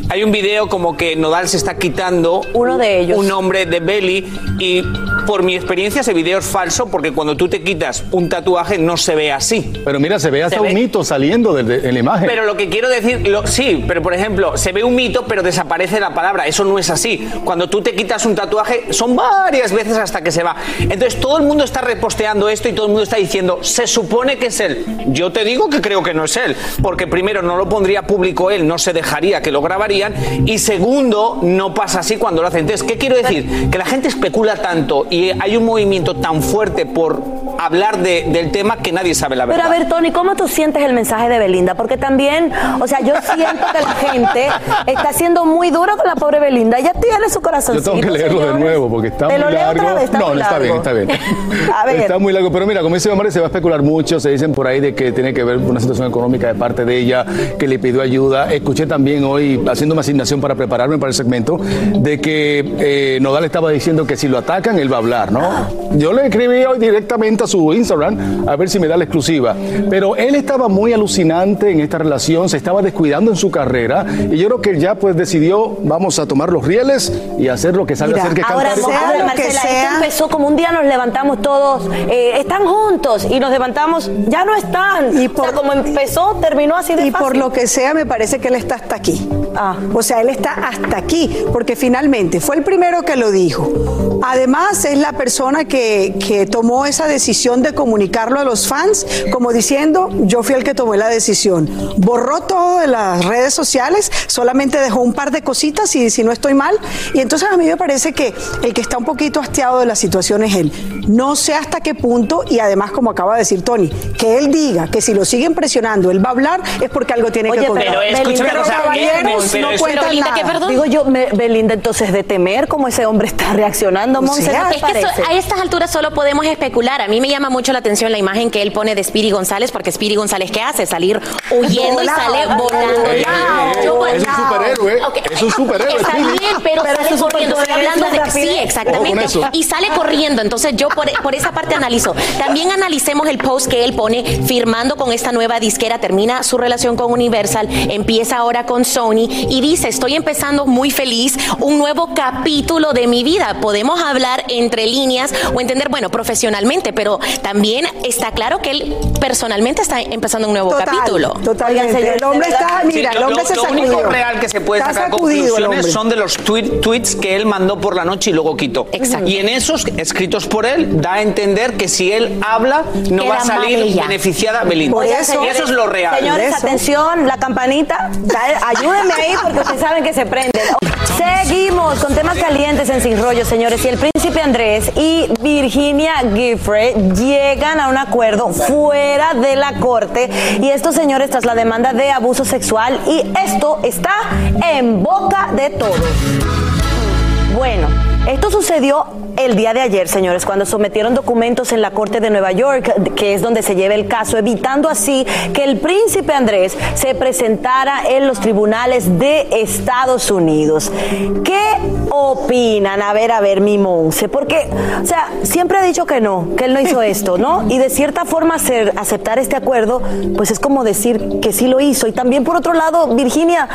Hay un video como que Nodal se está quitando Uno de ellos. un nombre de Belly y por mi experiencia ese video es falso porque cuando tú te quitas un tatuaje no se ve así. Pero mira, se ve hasta Se ve- un mito saliendo de, la imagen. Pero lo que quiero decir, lo- sí, pero por ejemplo, se ve un mito, pero desaparece la palabra. Eso no es así. Cuando tú te quitas un tatuaje, son varias veces hasta que se va. Entonces todo el mundo está reposteando esto y todo el mundo está diciendo, se supone que es él. Yo te digo que creo que no es él, porque primero no lo pondría público él, no se dejaría que lo grabarían, y segundo, no pasa así cuando lo hacen. Entonces, ¿qué quiero decir? Que la gente especula tanto y hay un movimiento tan fuerte por hablar de- del tema que nadie sabe la verdad. Pero a ver, Tony, ¿cómo tú sientes el mensaje de Belinda? Porque también, o sea, yo siento que la gente está siendo muy dura con la pobre Belinda. Ella tiene su corazón. Yo tengo que leerlo de nuevo porque está ¿Te muy lo leo largo. otra vez? Está no, muy no está bien, está bien. A ver. Está muy largo, pero mira, como dice hombre, se va a especular mucho. Se dicen por ahí de que tiene que ver con una situación económica de parte de ella, que le pidió ayuda. Escuché también hoy, haciendo una asignación para prepararme para el segmento, de que eh, Nodal estaba diciendo que si lo atacan, él va a hablar, ¿no? Yo le escribí hoy directamente a su Instagram a ver si me da la exclusiva. Pero él estaba muy alucinante en esta relación, se estaba descuidando en su carrera y yo creo que ya pues decidió, vamos a tomar los rieles y hacer lo que sabe hacer, que Ahora, cantar. a ver, Marcela, esto empezó como un día nos levantamos todos, eh, están juntos y nos levantamos, ya no están. Y o sea, como empezó, terminó así de Y por fácil. lo que sea, me parece que él está hasta aquí. O sea, él está hasta aquí, porque finalmente fue el primero que lo dijo. Además, es la persona que, que tomó esa decisión de comunicarlo a los fans, como diciendo, yo fui el que tomé la decisión. Borró todo de las redes sociales, solamente dejó un par de cositas, y si no estoy mal. Y entonces a mí me parece que el que está un poquito hastiado de la situación es él. No sé hasta qué punto, y además, como acaba de decir Tony, que él diga que si lo siguen presionando, él va a hablar, es porque algo tiene Oye, que contar. pero escúchame cosa, caballeros pero no cuentan pero, Belinda, nada. ¿qué, perdón? Digo yo, me- Belinda, entonces de temer cómo ese hombre está reaccionando, Monse, ¿no te Es que a estas alturas solo podemos especular. A mí me llama mucho la atención la imagen que él pone de Spiri González, porque Spiri González, ¿qué hace? Salir huyendo y sale volando. Eh, eh, eh, Yo- es un superhéroe, Ok, es un superhéroe, Está bien, pero, Pero sale corriendo. Estoy hablando de sí, exactamente. Y sale corriendo. Entonces yo por, por esa parte analizo. También analicemos el post que él pone firmando con esta nueva disquera. Termina su relación con Universal, empieza ahora con Sony y dice, estoy empezando muy feliz un nuevo capítulo de mi vida. Podemos hablar entre líneas o entender, bueno, profesionalmente, pero también está claro que él personalmente está empezando un nuevo Total, capítulo. Totalmente. El hombre está, Sí, mira, el lo- hombre lo, se lo sacudió. único real que se puede Está sacar el conclusiones son de los tweet- tweets que él mandó por la noche y luego quitó. Exacto. Y en esos escritos por él da a entender que si él habla no Queda va a salir beneficiada Belinda. Señores, eso es lo real. Señores, atención, la campanita. Da- Ayúdenme ahí porque ustedes saben que se prende. Seguimos con temas calientes en Sin Rollo, señores. Y el príncipe Andrés y Virginia Giffre llegan a un acuerdo fuera de la corte. Y estos señores tras la demanda de abuso sexual. Y esto está en boca de todos. Bueno, esto sucedió el día de ayer, señores, cuando sometieron documentos en la Corte de Nueva York, que es donde se lleva el caso, evitando así que el príncipe Andrés se presentara en los tribunales de Estados Unidos. ¿Qué opinan? A ver, a ver, mi Monse, porque, o sea, siempre ha dicho que no, que él no hizo esto, ¿no? Y de cierta forma hacer- aceptar este acuerdo, pues es como decir que sí lo hizo. Y también, por otro lado, Virginia,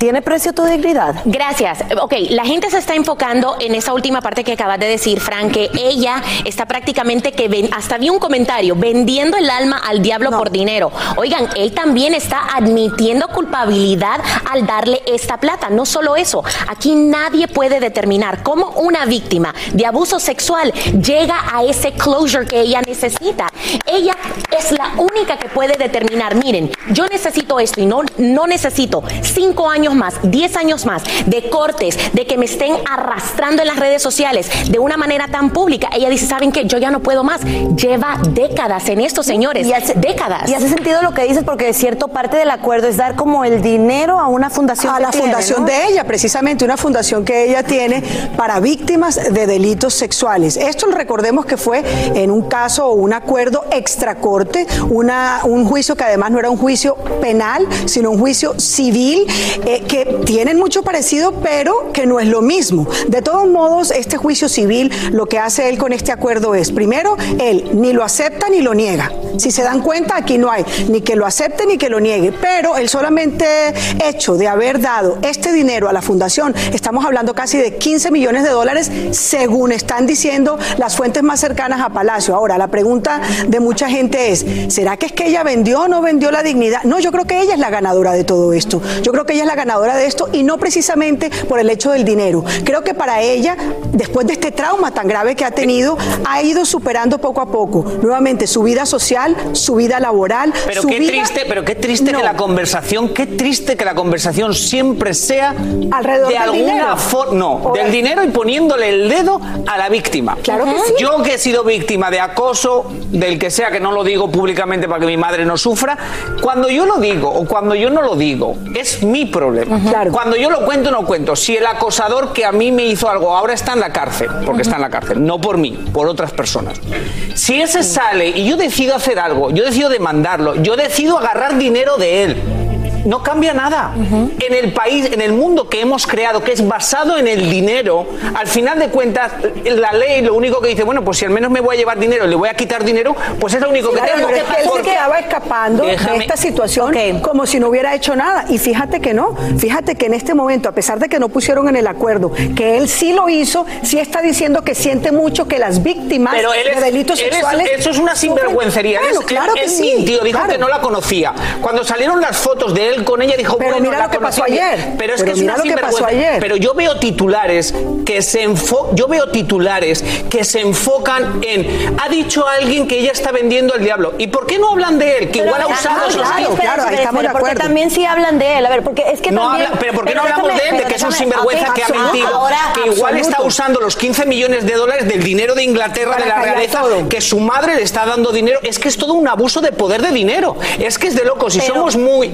¿Tiene precio tu dignidad? Gracias. Ok, la gente se está enfocando en esa última parte que acabas de decir, Frank, que ella está prácticamente que ven, hasta vi un comentario, vendiendo el alma al diablo por dinero. Oigan, él también está admitiendo culpabilidad al darle esta plata. No solo eso, aquí nadie puede determinar cómo una víctima de abuso sexual llega a ese closure que ella necesita. Ella es la única que puede determinar, miren, yo necesito esto y no, no necesito cinco años más, diez años más de cortes, de que me estén arrastrando en las redes sociales de una manera tan pública. Ella dice, ¿saben qué? Yo ya no puedo más. Lleva décadas en esto, señores. décadas. Y hace sentido lo que dices porque de cierto parte del acuerdo es dar como el dinero a una fundación. A que la tiene, fundación ¿no? de ella, precisamente una fundación que ella tiene para víctimas de delitos sexuales. Esto recordemos que fue en un caso o un acuerdo extracorte, una, un juicio que además no era un juicio penal, sino un juicio civil, eh, que tienen mucho parecido, pero que no es lo mismo. De todos modos, este juicio civil lo que hace él con este acuerdo es, primero, él ni lo acepta ni lo niega. Si se dan cuenta, aquí no hay ni que lo acepte ni que lo niegue, pero el solamente hecho de haber dado este dinero a la fundación, estamos hablando casi de 15 millones de dólares, según están diciendo las fuentes más cercanas a Palacio. Ahora, la pregunta de mucha gente es, ¿será que es que ella vendió o no vendió la dignidad? No, yo creo que ella es la ganadora de todo esto. Yo creo que ella es la ganadora de esto y no precisamente por el hecho del dinero. Creo que para ella, después de este trauma tan grave que ha tenido, ha ido superando poco a poco nuevamente su vida social, su vida laboral, Pero su qué vida- triste, pero qué triste No. que la conversación, qué triste que la conversación siempre sea Alrededor de del alguna forma, no, O del de- dinero y poniéndole el dedo a la víctima. Claro que sí. Yo que he sido víctima de acoso, del que sea, que no lo digo públicamente para que mi madre no sufra, cuando yo lo digo o cuando yo no lo digo, es mi problema. Cuando yo lo cuento, no cuento. Si el acosador que a mí me hizo algo ahora está en la cárcel, porque está en la cárcel, no por mí, por otras personas. Si ese sale y yo decido hacer algo, yo decido demandarlo, yo decido agarrar dinero de él. No cambia nada. En el país, en el mundo que hemos creado, que es basado en el dinero, al final de cuentas, la ley lo único que dice, bueno, pues si al menos me voy a llevar dinero le voy a quitar dinero, pues es lo único que Claro, tengo. pero es que él se Porque- quedaba escapando Déjame- de esta situación como si no hubiera hecho nada. Y fíjate que no, fíjate que en este momento, a pesar de que no pusieron en el acuerdo, que él sí lo hizo, sí está diciendo que siente mucho que las víctimas Pero él es, de delitos él es- sexuales. eso es una sinvergüencería. Él Bueno, claro él que sí. mintió, dijo claro. que no la conocía. Cuando salieron las fotos de él con ella, dijo, Pero bueno, mira la lo que pasó ayer. Pero es Pero que es mira una lo que pasó ayer. Pero yo veo titulares que se enfo yo veo titulares que se enfocan en ha dicho alguien que ella está vendiendo al diablo. ¿Y por qué no hablan de él? Que igual ha usado esos Porque también sí hablan de él. A ver, porque es que no también. habla- pero ¿por qué no pero hablamos déjame- de él? De pero que es un déjame- sinvergüenza ok, que ha mentido. Ahora, que igual está absoluto. usando los 15 millones de dólares del dinero de Inglaterra Para de la realeza, todo. que su madre le está dando dinero. Es que es todo un abuso de poder de dinero. Es que es de locos. Y Pero- somos muy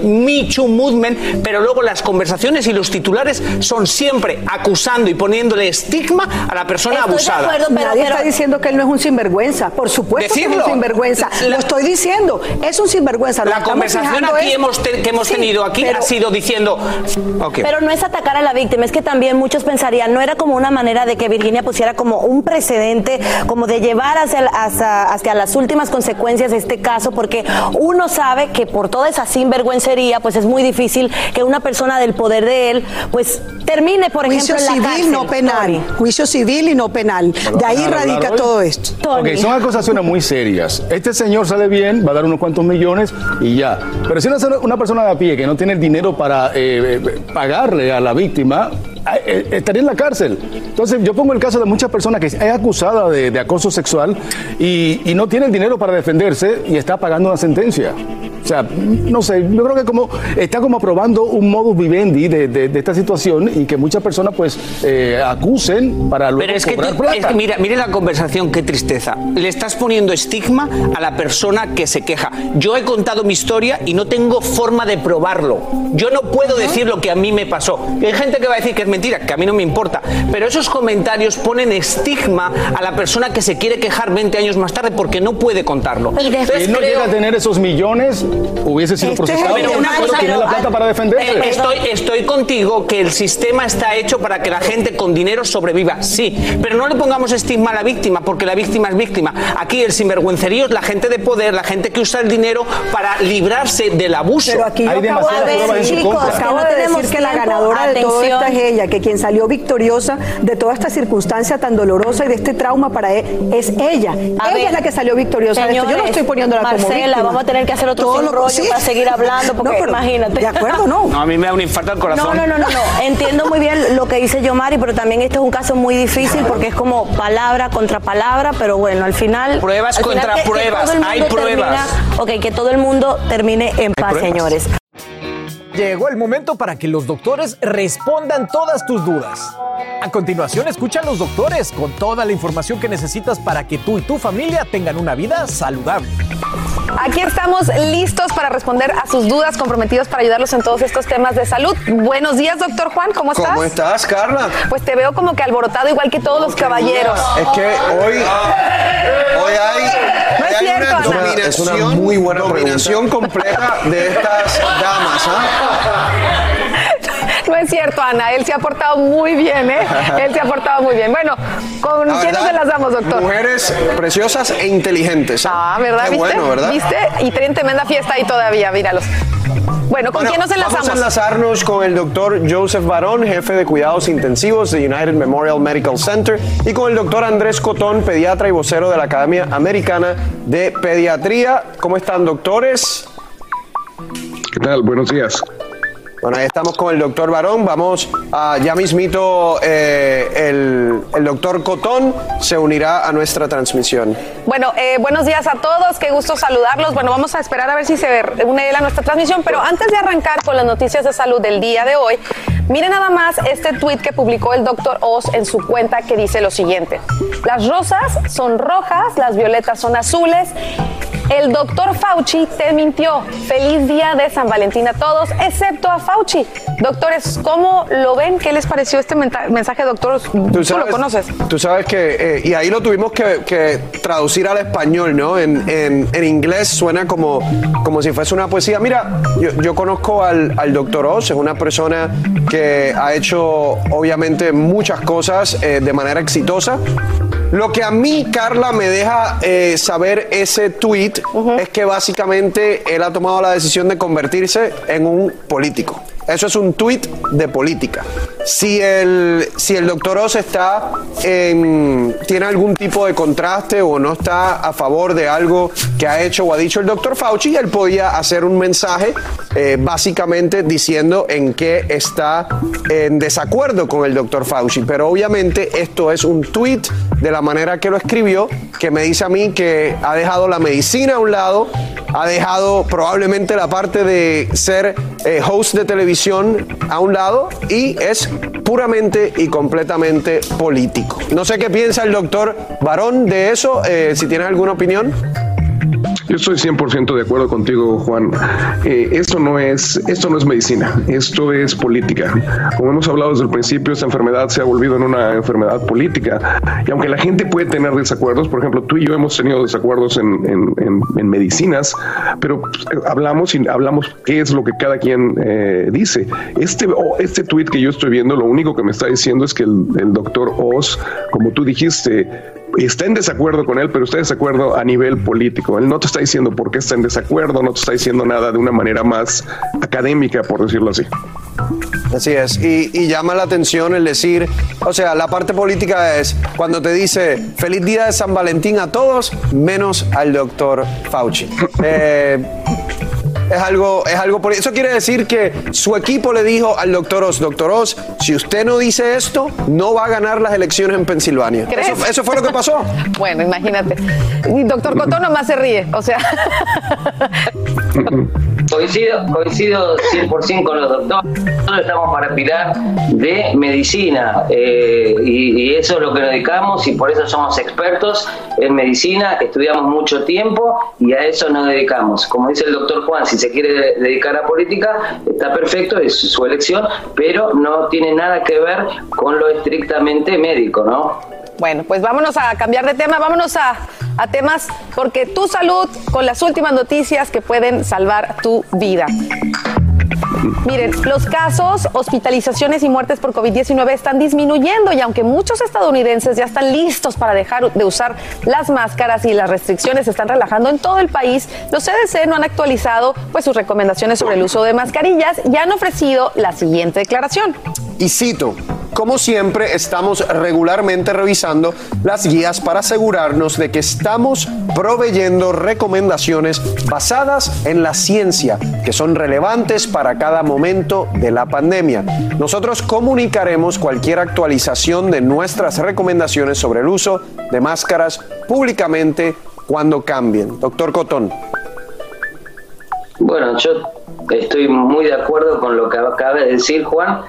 Me Too Movement, pero luego las conversaciones y los titulares son siempre acusando y poniéndole estigma a la persona abusada. Nadie está diciendo que él no es un sinvergüenza. Por supuesto que es un sinvergüenza. La- Lo estoy diciendo. Es un sinvergüenza. Lo La conversación aquí es- hemos te- que hemos Sí, tenido aquí pero- ha sido diciendo. Pero no es atacar a la víctima, es que también muchos pensarían, no era como una manera de que Virginia pusiera como un precedente, como de llevar hacia, el- hacia, hacia las últimas consecuencias de este caso, porque uno sabe que por toda esa sinvergüencería, pues es muy difícil que una persona del poder de él, pues termine, por Juicio ejemplo, en la civil, cárcel. no penal. Juicio civil y no penal. De ahí ¿Van a hablar radica hoy? todo esto. Ok, son acusaciones muy serias. Este señor sale bien, va a dar unos cuantos millones y ya. Pero si una, persona de a pie que no tiene el dinero para eh, eh, pagarle a la víctima, eh, estaría en la cárcel. Entonces, yo pongo el caso de muchas personas que es acusada de, de acoso sexual y, y no tiene el dinero para defenderse y está pagando una sentencia. O sea, no sé, yo creo que como está como aprobando un modus vivendi de, de- de esta situación y que muchas personas pues eh, acusen para luego Pero es que, cobrar tú- plata. es que mira, mire la conversación, qué tristeza. Le estás poniendo estigma a la persona que se queja. Yo he contado mi historia y no tengo forma de probarlo. Yo no puedo decir lo que a mí me pasó. Y hay gente que va a decir que es mentira, que a mí no me importa. Pero esos comentarios ponen estigma a la persona que se quiere quejar 20 años más tarde porque no puede contarlo. Si él no llega a tener esos millones, hubiese sido Este procesado. pero una Pero cosa, tiene pero- la plata para defenderse. Eh, Estoy, estoy contigo que el sistema está hecho para que la gente con dinero sobreviva, sí, pero no le pongamos estigma a la víctima, porque la víctima es víctima. Aquí el sinvergüencerío es la gente de poder, la gente que usa el dinero para librarse del abuso. Pero aquí yo acabo de decir, chicos, acabo de decir que la ganadora de todo esto es ella, que quien salió victoriosa de toda esta circunstancia tan dolorosa y de este trauma para él es ella. A ella ver, es la que salió victoriosa de esto. Yo no estoy poniéndola como Marcela, víctima. vamos a tener que hacer otro Rollo sí. para seguir hablando, porque No, pero- imagínate. De acuerdo, no. No, a mí me da un infarto al corazón. No, no, no, no, no. Entiendo muy bien lo que dice Yomari, pero también este es un caso muy difícil porque es como palabra contra palabra, pero bueno, al final. Pruebas al final contra que- que pruebas, todo el hay mundo pruebas. termina- ok, que todo el mundo termine en paz, pruebas. señores. Llegó el momento para que los doctores respondan todas tus dudas. A continuación, escucha a los doctores con toda la información que necesitas para que tú y tu familia tengan una vida saludable. Aquí estamos listos para responder a sus dudas, comprometidos para ayudarlos en todos estos temas de salud. Buenos días, doctor Juan, ¿cómo estás? ¿Cómo estás, Carla? Pues te veo como que alborotado igual que todos los caballeros. Es que hoy, hoy hay, No es hay cierto, una Ana. dominación, Es una muy buena dominación completa de estas damas. ¿ah? No es cierto, Ana, él se ha portado muy bien, ¿eh? Él se ha portado muy bien. Bueno, ¿con La quiénes verdad, se las damos, doctor? Mujeres preciosas e inteligentes. Ah, ¿verdad? Qué ¿Viste? bueno, ¿verdad? ¿Viste? Y tienen tremenda fiesta ahí todavía, míralos. Bueno, ¿con Bueno, quién nos enlazamos? Vamos a enlazarnos con el doctor Joseph Barón, jefe de cuidados intensivos de United Memorial Medical Center, y con el doctor Andrés Cotón, pediatra y vocero de la Academia Americana de Pediatría. ¿Cómo están, doctores? ¿Qué tal? Buenos días. Bueno, ahí estamos con el doctor Barón. Vamos a, ya mismito, eh, el, doctor Cotón se unirá a nuestra transmisión. Bueno, eh, buenos días a todos, qué gusto saludarlos. Bueno, vamos a esperar a ver si se une él a nuestra transmisión, pero antes de arrancar con las noticias de salud del día de hoy, miren nada más este tweet que publicó el doctor Oz en su cuenta que dice lo siguiente. Las rosas son rojas, las violetas son azules. El doctor Fauci te mintió. Feliz día de San Valentín a todos, excepto a Fauci. Doctores, ¿cómo lo ven? ¿Qué les pareció este mensaje, doctor? Tú, lo conoces. Tú sabes que, eh, y ahí lo tuvimos que, que traducir al español, ¿no? En, en- en inglés suena como, como si fuese una poesía. Mira, yo, yo conozco al, al doctor Oz, es una persona que ha hecho obviamente muchas cosas eh, de manera exitosa. Lo que a mí, Carla, me deja eh, saber ese tweet es que básicamente él ha tomado la decisión de convertirse en un político. Eso es un tweet de política. Si el, si el doctor Oz está en- tiene algún tipo de contraste o no está a favor de algo que ha hecho o ha dicho el doctor Fauci, él podía hacer un mensaje eh, básicamente diciendo en qué está en desacuerdo con el doctor Fauci. Pero obviamente esto es un tweet de la manera que lo escribió que me dice a mí que ha dejado la medicina a un lado, ha dejado probablemente la parte de ser eh, host de televisión a un lado y es puramente y completamente político. No sé qué piensa el doctor Barón de eso, eh, si tiene alguna opinión. Yo estoy 100% de acuerdo contigo, Juan. Eh, esto, no es, esto no es medicina, esto es política. Como hemos hablado desde el principio, esta enfermedad se ha volvido en una enfermedad política. Y aunque la gente puede tener desacuerdos, por ejemplo, tú y yo hemos tenido desacuerdos en, en- en- medicinas, pero eh, hablamos y hablamos qué es lo que cada quien eh, dice. Este, o este tweet que yo estoy viendo, lo único que me está diciendo es que el, el doctor Oz, como tú dijiste, está en desacuerdo con él, pero está en desacuerdo a nivel político. Él no te está diciendo por qué está en desacuerdo, no te está diciendo nada de una manera más académica, por decirlo así. Así es, y, y llama la atención el decir, o sea, la parte política es cuando te dice feliz día de San Valentín a todos, menos al doctor Fauci. Eh, es algo, es algo por eso quiere decir que su equipo le dijo al doctor Oz, doctor Oz, si usted no dice esto, no va a ganar las elecciones en Pensilvania. ¿Crees? Eso, eso fue lo que pasó. Bueno, imagínate. Y doctor Cotón nomás se ríe, o sea. Coincido, coincido 100% con los doctores. Nosotros estamos para pilar de medicina eh, y, y eso es lo que nos dedicamos y por eso somos expertos en medicina, estudiamos mucho tiempo y a eso nos dedicamos. Como dice el doctor Juan, si se quiere dedicar a política, está perfecto, es su elección, pero no tiene nada que ver con lo estrictamente médico, ¿no? Bueno, pues vámonos a cambiar de tema, vámonos a, a temas porque tu salud con las últimas noticias que pueden salvar tu vida. Miren, los casos, hospitalizaciones y muertes por COVID-19 están disminuyendo y aunque muchos estadounidenses ya están listos para dejar de usar las máscaras y las restricciones se están relajando en todo el país, los CDC no han actualizado pues sus recomendaciones sobre el uso de mascarillas y han ofrecido la siguiente declaración. Y cito, como siempre, estamos regularmente revisando las guías para asegurarnos de que estamos proveyendo recomendaciones basadas en la ciencia, que son relevantes para cada momento de la pandemia. Nosotros comunicaremos cualquier actualización de nuestras recomendaciones sobre el uso de máscaras públicamente cuando cambien. Doctor Cotón. Bueno, yo estoy muy de acuerdo con lo que acaba de decir Juan.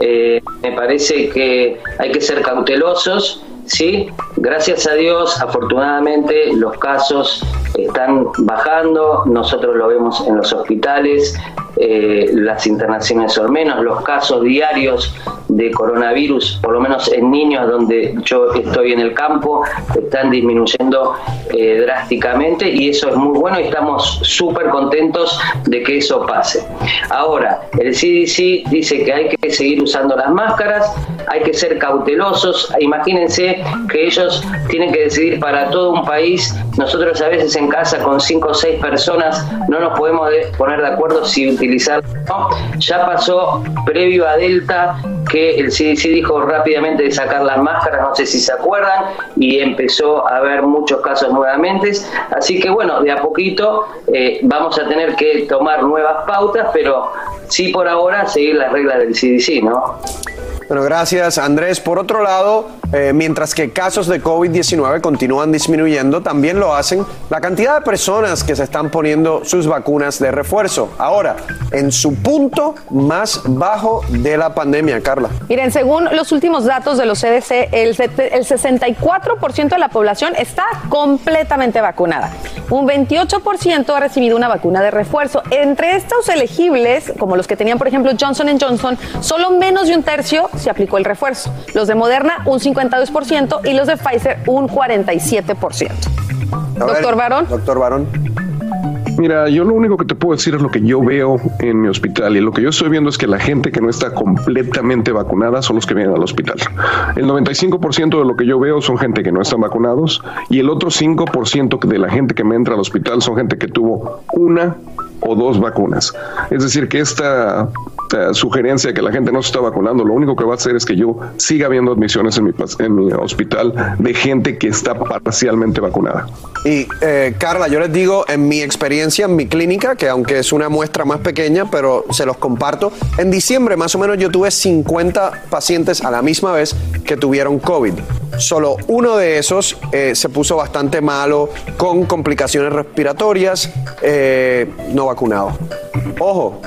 Eh, me parece que hay que ser cautelosos, ¿sí? Gracias a Dios, afortunadamente, los casos están bajando, nosotros lo vemos en los hospitales, eh, las internaciones son menos, los casos diarios de coronavirus, por lo menos en niños donde yo estoy en el campo, están disminuyendo eh, drásticamente y eso es muy bueno y estamos súper contentos de que eso pase. Ahora, el CDC dice que hay que seguir usando las máscaras, hay que ser cautelosos, imagínense que ellos tienen que decidir para todo un país, nosotros a veces en casa con cinco o seis personas no nos podemos poner de acuerdo si utilizar no. Ya pasó previo a Delta que el CDC dijo rápidamente de sacar las máscaras, no sé si se acuerdan, y empezó a haber muchos casos nuevamente. Así que bueno, de a poquito eh, vamos a tener que tomar nuevas pautas, pero sí por ahora seguir las reglas del CDC, ¿no? Bueno, gracias Andrés. Por otro lado, eh, mientras que casos de COVID-19 continúan disminuyendo, también lo hacen la cantidad de personas que se están poniendo sus vacunas de refuerzo. Ahora, en su punto más bajo de la pandemia, Carla. Miren, según los últimos datos de los CDC, el, el 64% de la población está completamente vacunada. Un 28% ha recibido una vacuna de refuerzo. Entre estos elegibles, como los que tenían, por ejemplo, Johnson Johnson, solo menos de un tercio se aplicó el refuerzo. Los de Moderna, un 52% y los de Pfizer, un 47%. A ver, Doctor Barón. Doctor Barón. Mira, yo lo único que te puedo decir es lo que yo veo en mi hospital y lo que yo estoy viendo es que la gente que no está completamente vacunada son los que vienen al hospital. El 95% de lo que yo veo son gente que no están vacunados y el otro 5% de la gente que me entra al hospital son gente que tuvo una o dos vacunas. Es decir, que esta sugerencia que la gente no se está vacunando, lo único que va a hacer es que yo siga viendo admisiones en mi, pas- en mi hospital de gente que está parcialmente vacunada. Y eh, Carla, yo les digo, en mi experiencia en mi clínica, que aunque es una muestra más pequeña, pero se los comparto, en diciembre más o menos yo tuve 50 pacientes a la misma vez que tuvieron COVID. Solo uno de esos eh, se puso bastante malo con complicaciones respiratorias, eh, no vacunado. Ojo,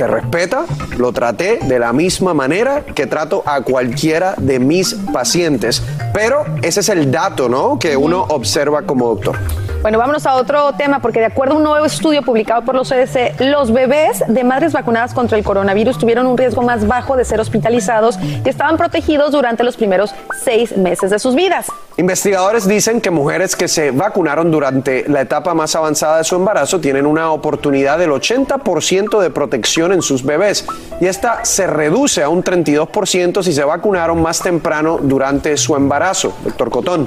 se respeta, lo traté de la misma manera que trato a cualquiera de mis pacientes, pero ese es el dato, ¿no? Que uno observa como doctor. Bueno, vámonos a otro tema, porque de acuerdo a un nuevo estudio publicado por los CDC, los bebés de madres vacunadas contra el coronavirus tuvieron un riesgo más bajo de ser hospitalizados y estaban protegidos durante los primeros seis meses de sus vidas. Investigadores dicen que mujeres que se vacunaron durante la etapa más avanzada de su embarazo tienen una oportunidad del 80% de protección en sus bebés y esta se reduce a un 32% si se vacunaron más temprano durante su embarazo. Doctor Cotón.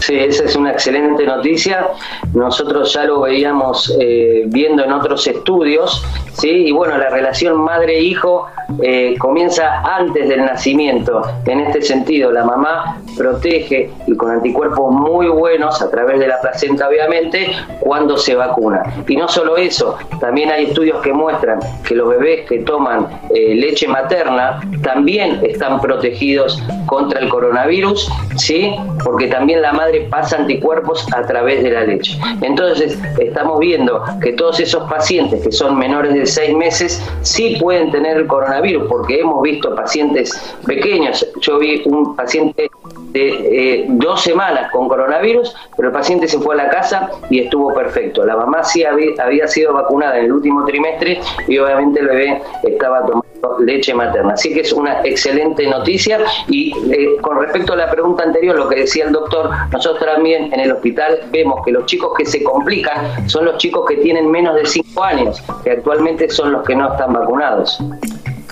Sí, esa es una excelente noticia. Nosotros ya lo veíamos eh, viendo en otros estudios, ¿sí? Y bueno, la relación madre-hijo eh, comienza antes del nacimiento. En este sentido, la mamá protege y con anticuerpos muy buenos a través de la placenta, obviamente, cuando se vacuna. Y no solo eso, también hay estudios que muestran que los bebés que toman eh, leche materna también están protegidos contra el coronavirus, ¿sí? Porque también la madre pasa anticuerpos a través de la leche. Entonces, estamos viendo que todos esos pacientes que son menores de seis meses sí pueden tener el coronavirus, porque hemos visto pacientes pequeños. Yo vi un paciente de eh, dos semanas con coronavirus, pero el paciente se fue a la casa y estuvo perfecto. La mamá sí había, sido vacunada en el último trimestre y obviamente el bebé estaba tomando leche materna. Así que es una excelente noticia. Y eh, con respecto a la pregunta anterior, lo que decía el doctor, nosotros también en el hospital vemos que los chicos que se complican son los chicos que tienen menos de 5 años, que actualmente son los que no están vacunados.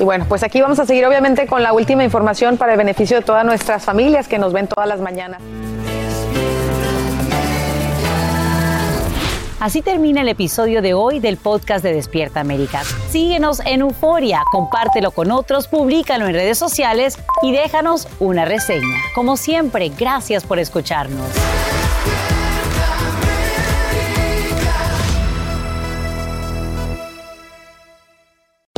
Y bueno, pues aquí vamos a seguir obviamente con la última información para el beneficio de todas nuestras familias que nos ven todas las mañanas. Así termina el episodio de hoy del podcast de Despierta América. Síguenos en Euforia, compártelo con otros, públicalo en redes sociales y déjanos una reseña. Como siempre, gracias por escucharnos.